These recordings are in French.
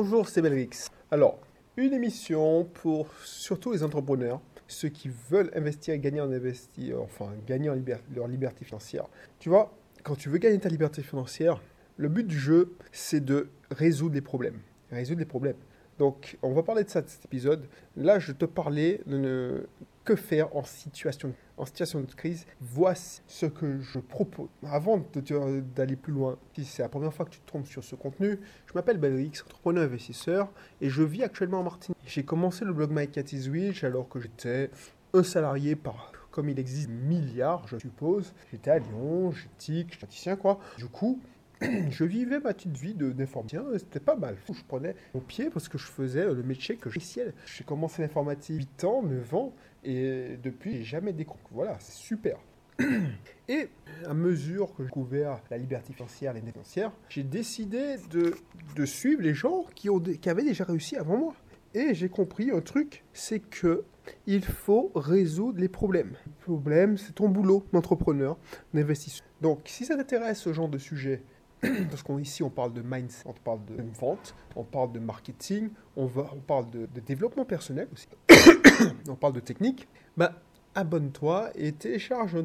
bonjour, c'est Belrix. Alors, une émission pour surtout les entrepreneurs, ceux qui veulent investir et gagner en investir, enfin gagner leur liberté financière. Tu vois, quand tu veux gagner ta liberté financière, le but du jeu, c'est de résoudre les problèmes. Résoudre les problèmes. Donc, on va parler de ça cet épisode. Là, je te parlais de que faire en situation, en situation de crise. Voici ce que je propose. Avant d'aller plus loin, si c'est la première fois que tu te trompes sur ce contenu, je m'appelle Belrix, entrepreneur investisseur, et je vis actuellement en Martinique. J'ai commencé le blog My Cat is Witch alors que j'étais un salarié par comme il existe milliards, je suppose. J'étais à Lyon, j'étais praticien quoi. Du coup, je vivais ma petite vie d'informaticien, c'était pas mal. Je prenais mon pied parce que je faisais le métier que j'essayais. J'ai commencé l'informatique 8 ans, 9 ans, et depuis, j'ai jamais découvert. Voilà, c'est super. Et à mesure que j'ai découvert la liberté financière, les financières, j'ai décidé de, de, suivre les gens qui avaient déjà réussi avant moi. Et j'ai compris un truc, c'est que il faut résoudre les problèmes. Le problème, c'est ton boulot d'entrepreneur, d'investisseur. Donc, si ça t'intéresse ce genre de sujet, parce qu'ici on parle de mindset, on parle de vente, on parle de marketing, on, parle de, développement personnel aussi, on parle de technique, bah, abonne-toi et télécharge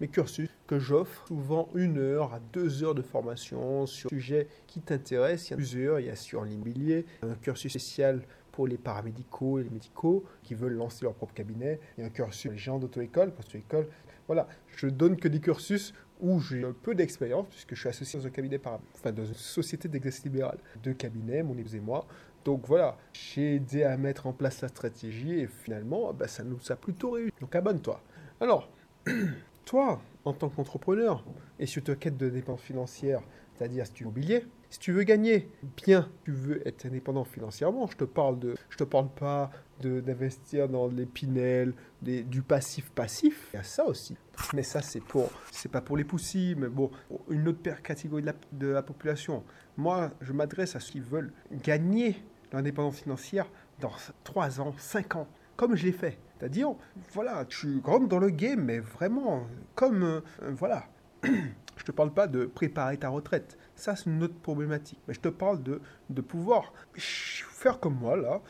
mes cursus que j'offre souvent une heure à deux heures de formation sur un sujet qui t'intéresse. Il y a plusieurs, il y a sur l'immobilier, un cursus spécial pour les paramédicaux et les médicaux qui veulent lancer leur propre cabinet, il y a un cursus pour les gens d'auto-école, parce que école voilà, je donne que des cursus où j'ai peu d'expérience, puisque je suis associé dans un cabinet enfin dans une société d'exercice libéral. Deux cabinets, mon épouse et moi. Donc voilà, j'ai aidé à mettre en place la stratégie et finalement, bah, ça nous a plutôt réussi. Donc abonne-toi. Alors, toi, en tant qu'entrepreneur, et sur ta quête de dépenses financière, c'est-à-dire si tu immobilier, si tu veux gagner bien, tu veux être indépendant financièrement, je te parle de, je te parle pas d'investir dans les pinels, du passif passif. Il y a ça aussi. Mais ça, c'est pour, c'est pas pour les poussils, mais bon, une autre catégorie de la, de la population. Moi, je m'adresse à ceux qui veulent gagner l'indépendance financière dans 3 ans, 5 ans, comme je l'ai fait. C'est-à-dire, voilà, tu rentres dans le game, mais vraiment, comme, euh, voilà. je te parle pas de préparer ta retraite. Ça, c'est une autre problématique. Mais je te parle de, de pouvoir faire comme moi, là,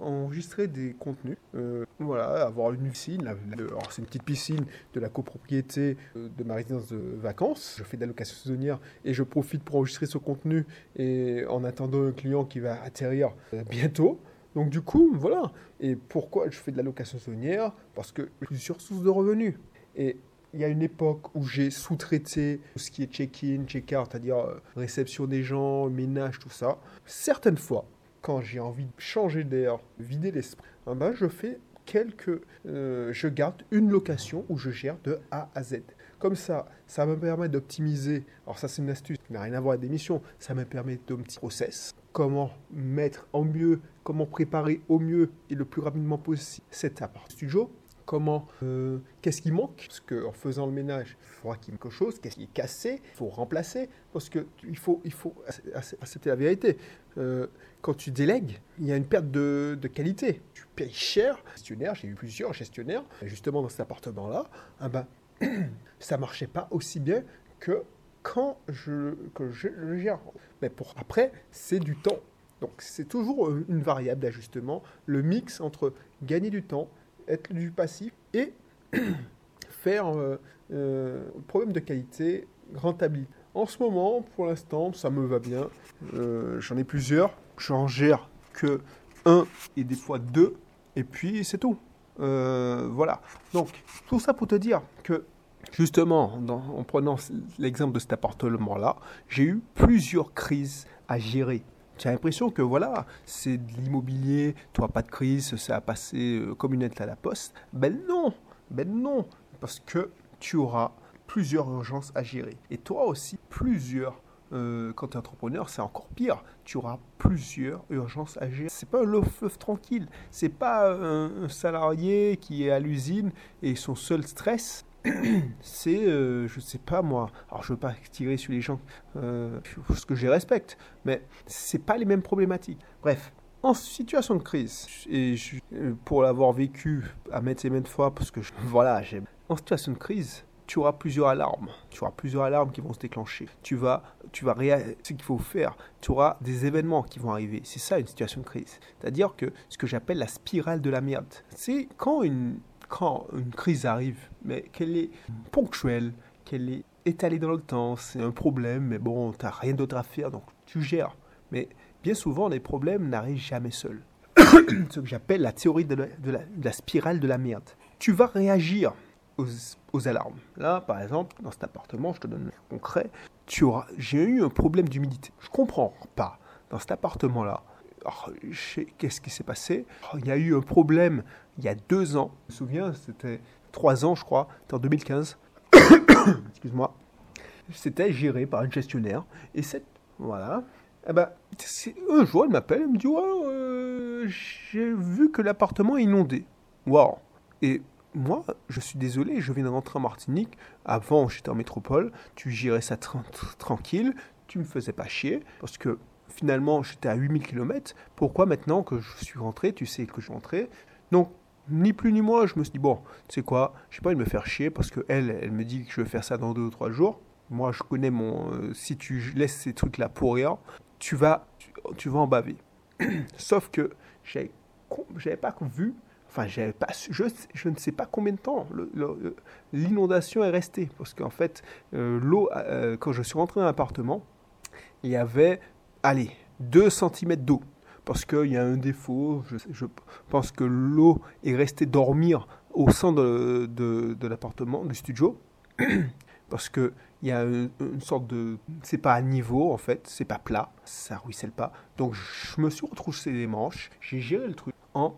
enregistrer des contenus, euh, voilà, avoir une piscine. alors, c'est une petite piscine de la copropriété euh, de ma résidence de vacances. Je fais de la location saisonnière et je profite pour enregistrer ce contenu et en attendant un client qui va atterrir euh, bientôt. Donc du coup, voilà. Et pourquoi je fais de la location saisonnière? Parce que je suis sur source de revenus. Et il y a une époque où j'ai sous-traité tout ce qui est check-in, check-out, c'est-à-dire euh, réception des gens, ménage, tout ça. Certaines fois, quand j'ai envie de changer d'air, vider l'esprit, eh ben je fais quelques... Euh, je garde une location où je gère de A à Z. Comme ça, ça me permet d'optimiser. Alors ça, c'est une astuce qui n'a rien à voir avec des missions. Ça me permet d'un petit process. Comment mettre en mieux, comment préparer au mieux et le plus rapidement possible cet appart studio comment, euh, qu'est-ce qui manque? Parce qu'en faisant le ménage, il faudra qu'il quelque chose, qu'est-ce qui est cassé, il faut remplacer, parce que il faut, il faut, c'était la vérité. Euh, quand tu délègues, il y a une perte de, qualité. Tu payes cher. Gestionnaire, j'ai eu plusieurs gestionnaires, justement dans cet appartement-là, ah ben, ça marchait pas aussi bien que quand je, que je, je gère. Mais pour après, c'est du temps. Donc c'est toujours une variable d'ajustement, le mix entre gagner du temps être du passif et faire euh, euh, problème de qualité, rentabilité. En ce moment, pour l'instant, ça me va bien. Euh, j'en ai plusieurs. J'en gère que un et des fois deux. Et puis c'est tout. voilà. Donc tout ça pour te dire que justement, en prenant l'exemple de cet appartement-là, j'ai eu plusieurs crises à gérer. Tu as l'impression que voilà, c'est de l'immobilier, toi pas de crise, ça a passé euh, comme une lettre à la poste. Ben non, ben non, parce que tu auras plusieurs urgences à gérer. Et toi aussi, plusieurs. Euh, quand tu es entrepreneur, c'est encore pire. Tu auras plusieurs urgences à gérer. C'est pas un long tranquille. C'est pas un salarié qui est à l'usine et son seul stress, c'est, euh, je sais pas moi, alors je veux pas tirer sur les gens, euh, parce que je respecte, mais c'est pas les mêmes problématiques. Bref, en situation de crise, et pour l'avoir vécu à maintes et maintes fois, parce que voilà, en situation de crise, tu auras plusieurs alarmes. Tu auras plusieurs alarmes qui vont se déclencher. Tu vas, tu vas ce qu'il faut faire. Tu auras des événements qui vont arriver. C'est ça une situation de crise. C'est-à-dire que ce que j'appelle la spirale de la merde. C'est quand une, quand une crise arrive, mais qu'elle est ponctuelle, qu'elle est étalée dans le temps, c'est un problème, mais bon, tu n'as rien d'autre à faire, donc tu gères. Mais bien souvent, les problèmes n'arrivent jamais seuls. ce que j'appelle la théorie de la, spirale de la merde. Tu vas réagir aux, alarmes. Là, par exemple, dans cet appartement, je te donne un concret, j'ai eu un problème d'humidité. Je comprends pas. Dans cet appartement-là, qu'est-ce qui s'est passé? Il y a eu un problème il y a deux ans. Je me souviens, c'était trois ans, je crois, c'était en 2015. Excuse-moi. C'était géré par un gestionnaire. Et cette, voilà, eh ben, un jour, elle m'appelle, elle me dit euh, J'ai vu que l'appartement est inondé. Waouh Et moi, je suis désolé, je viens de rentrer en Martinique. Avant, j'étais en métropole. Tu gérais ça tranquille. Tu me faisais pas chier. Parce que finalement, j'étais à 8000 km. Pourquoi maintenant que je suis rentré, tu sais que je suis rentré? Donc, ni plus ni moins, je me suis dit Bon, tu sais quoi, je sais pas de me faire chier parce que elle, elle me dit que je vais faire ça dans deux ou trois jours. Moi, je connais mon. Euh, si tu laisses ces trucs-là pour rien, tu vas, tu, vas en baver. Sauf que j'avais pas vu, enfin, j'avais pas, je, je ne sais pas combien de temps l'inondation est restée. Parce qu'en fait, euh, l'eau, euh, quand je suis rentré dans l'appartement, il y avait, allez, 2 cm d'eau. Parce qu'il y a un défaut, je, pense que l'eau est restée dormir au centre de, l'appartement, du studio. parce que il y a une, sorte de c'est pas à niveau en fait c'est pas plat ça ruisselle pas donc je me suis retroussé les manches j'ai géré le truc en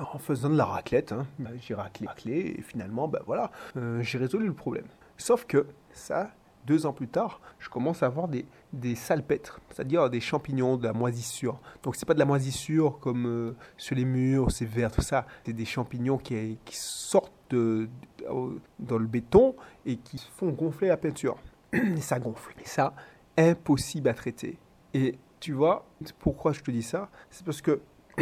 en faisant de la raclette hein. bah, j'ai raclé, raclé et finalement ben voilà euh, j'ai résolu le problème sauf que ça deux ans plus tard, je commence à avoir des, des salpêtres, c'est-à-dire des champignons, de la moisissure. Donc c'est pas de la moisissure comme euh, sur les murs, c'est vert, tout ça. C'est des champignons qui, sortent dans le béton et qui font gonfler la peinture. Et ça gonfle. Et ça, impossible à traiter. Et tu vois, pourquoi je te dis ça? C'est parce que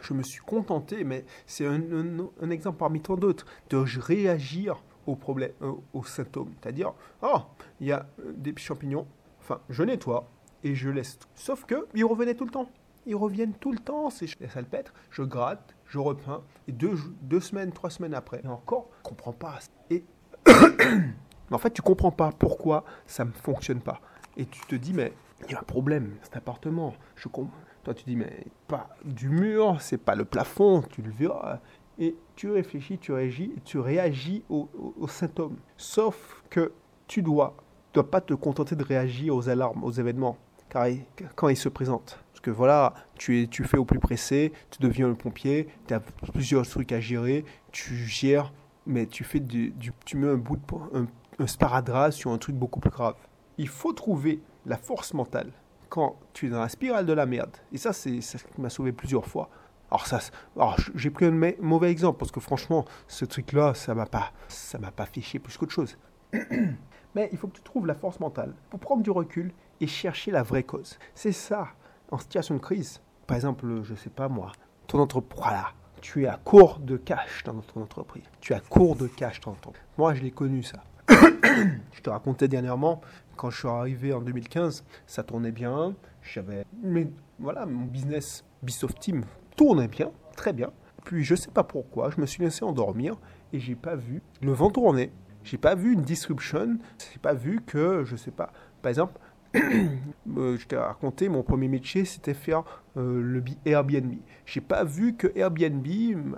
je me suis contenté, mais c'est un, exemple parmi tant d'autres, de réagir aux problèmes, euh, aux symptômes. C'est-à-dire, oh, il y a euh, des champignons, enfin, je nettoie et je laisse. Sauf que ils revenaient tout le temps. Ils reviennent tout le temps, ces salpêtres. Je gratte, je repeins, et deux, deux semaines, trois semaines après, et encore, je comprends pas. Et en fait, tu comprends pas pourquoi ça ne fonctionne pas. Et tu te dis, mais il y a un problème, cet appartement. Je Toi, tu dis, mais pas du mur, c'est pas le plafond, tu le verras et tu réfléchis, tu réagis, tu réagis aux, symptômes. Sauf que tu dois, dois pas te contenter de réagir aux alarmes, aux événements, car quand ils se présentent. Parce que voilà, tu, es, tu fais au plus pressé, tu deviens le pompier, tu as plusieurs trucs à gérer, tu gères, mais tu fais du, tu mets un bout de un, un sparadrap sur un truc beaucoup plus grave. Il faut trouver la force mentale quand tu es dans la spirale de la merde. Et ça, c'est ça qui m'a sauvé plusieurs fois. Alors ça, j'ai pris un mauvais exemple parce que franchement, ce truc-là, ça m'a pas, ça m'a pas chier plus qu'autre chose. Mais il faut que tu trouves la force mentale pour prendre du recul et chercher la vraie cause. C'est ça, en situation de crise. Par exemple, je sais pas moi, ton entreprise, voilà, tu es à court de cash dans ton entreprise. Tu es à court de cash dans ton Moi, je l'ai connu ça. je te racontais dernièrement, quand je suis arrivé en 2015, ça tournait bien. J'avais, mais voilà, mon business Bisoft Team tournait bien, très bien. Puis je sais pas pourquoi, je me suis laissé endormir et j'ai pas vu le vent tourner. J'ai pas vu une disruption, j'ai pas vu que, je sais pas, par exemple, je t'ai raconté, mon premier métier, c'était faire euh, le Airbnb. J'ai pas vu que Airbnb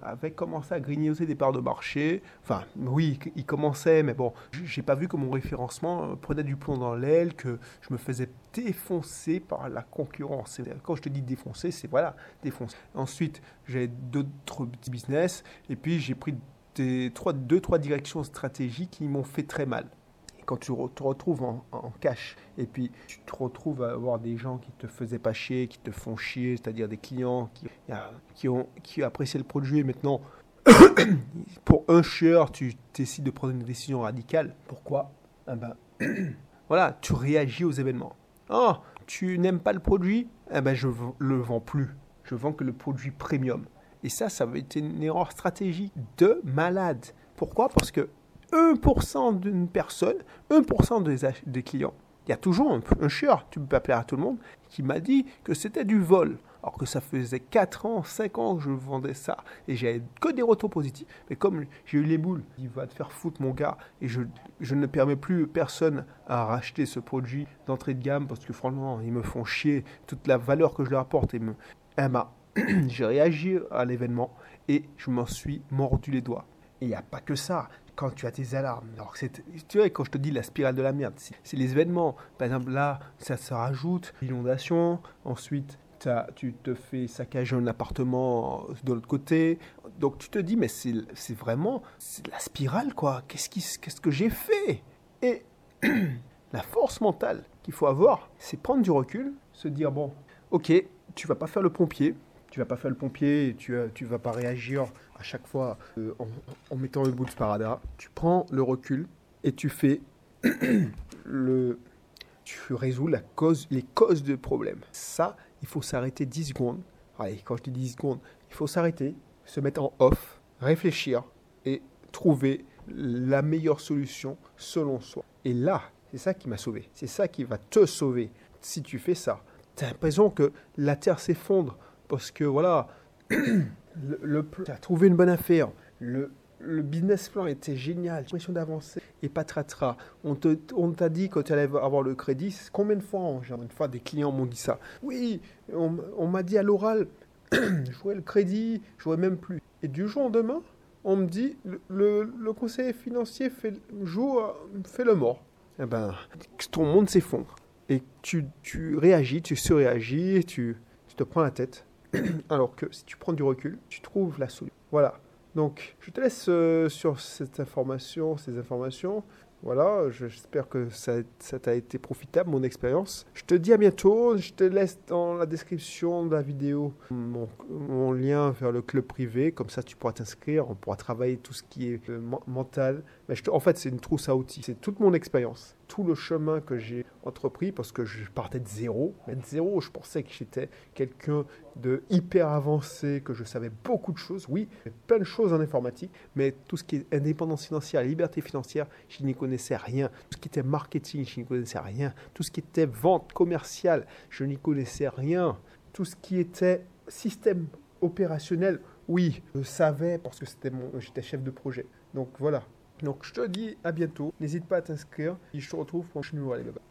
avait commencé à grignoter des parts de marché. Enfin, oui, il commençait, mais bon, j'ai pas vu que mon référencement euh, prenait du plomb dans l'aile, que je me faisais défoncer par la concurrence. Quand je te dis défoncer, c'est voilà, défoncer. Ensuite, j'ai d'autres petits business, et puis j'ai pris des, trois, deux, trois directions stratégiques qui m'ont fait très mal quand tu te retrouves en, cash et puis tu te retrouves à avoir des gens qui te faisaient pas chier, qui te font chier, c'est-à-dire des clients qui, ont, qui apprécié le produit et maintenant, pour un share, tu décides de prendre une décision radicale. Pourquoi? Eh ben, Voilà, tu réagis aux événements. Oh, tu n'aimes pas le produit? Eh ben, je le vends plus. Je vends que le produit premium. Et ça, ça avait été une erreur stratégique de malade. Pourquoi? Parce que 1% d'une personne, 1% des, des clients, il y a toujours un, chieur, tu peux pas plaire à tout le monde, qui m'a dit que c'était du vol. Alors que ça faisait 4 ans, 5 ans que je vendais ça. Et j'avais que des retours positifs. Mais comme j'ai eu les boules, il va te faire foutre mon gars. Et je, je ne permets plus personne à racheter ce produit d'entrée de gamme parce que franchement, ils me font chier toute la valeur que je leur apporte. Et me, j'ai réagi à l'événement et je m'en suis mordu les doigts. Et il n'y a pas que ça quand tu as tes alarmes. Alors, tu vois, quand je te dis la spirale de la merde, c'est les événements. Par exemple, là, ça se rajoute, l'inondation, ensuite, tu te fais saccager un appartement de l'autre côté. Donc, tu te dis, mais c'est vraiment la spirale, quoi. Qu'est-ce qu'est-ce que j'ai fait? Et la force mentale qu'il faut avoir, c'est prendre du recul, se dire, bon, ok, tu vas pas faire le pompier, tu vas pas faire le pompier, tu, tu vas pas réagir à chaque fois euh, en, mettant le bout de sparadrap. Tu prends le recul et tu fais le, tu résous la cause, les causes du problème. Ça, il faut s'arrêter 10 secondes. Allez, quand je dis 10 secondes, il faut s'arrêter, se mettre en off, réfléchir et trouver la meilleure solution selon soi. Et là, c'est ça qui m'a sauvé. C'est ça qui va te sauver si tu fais ça. Tu as l'impression que la terre s'effondre parce que voilà, le, tu as trouvé une bonne affaire, le, business plan était génial, l'impression d'avancer et pas tratera. On t'a dit quand tu allais avoir le crédit, combien de fois, une fois des clients m'ont dit ça. Oui, on, m'a dit à l'oral, jouer le crédit, je même plus. Et du jour au lendemain, on me dit, le, le, conseiller financier fait, joue, fait le mort. Eh ben, ton monde s'effondre. Et tu, tu réagis, tu surréagis, tu, tu te prends la tête. Alors que si tu prends du recul, tu trouves la solution. Voilà. Donc, je te laisse euh, sur cette information, ces informations. Voilà, j'espère que ça, t'a été profitable, mon expérience. Je te dis à bientôt. Je te laisse dans la description de la vidéo mon, lien vers le club privé. Comme ça, tu pourras t'inscrire. On pourra travailler tout ce qui est euh, mental. Mais en fait, c'est une trousse à outils. C'est toute mon expérience, tout le chemin que j'ai entrepris parce que je partais de zéro. Mais de zéro, je pensais que j'étais quelqu'un de hyper avancé, que je savais beaucoup de choses. Oui, plein de choses en informatique. Mais tout ce qui est indépendance financière, liberté financière, je n'y connais connaissais rien. Tout ce qui était marketing, je n'y connaissais rien. Tout ce qui était vente commerciale, je n'y connaissais rien. Tout ce qui était système opérationnel, oui, je savais parce que c'était mon, j'étais chef de projet. Donc voilà. Donc je te dis à bientôt. N'hésite pas à t'inscrire et je te retrouve pour le numéro. Allez, bye bye.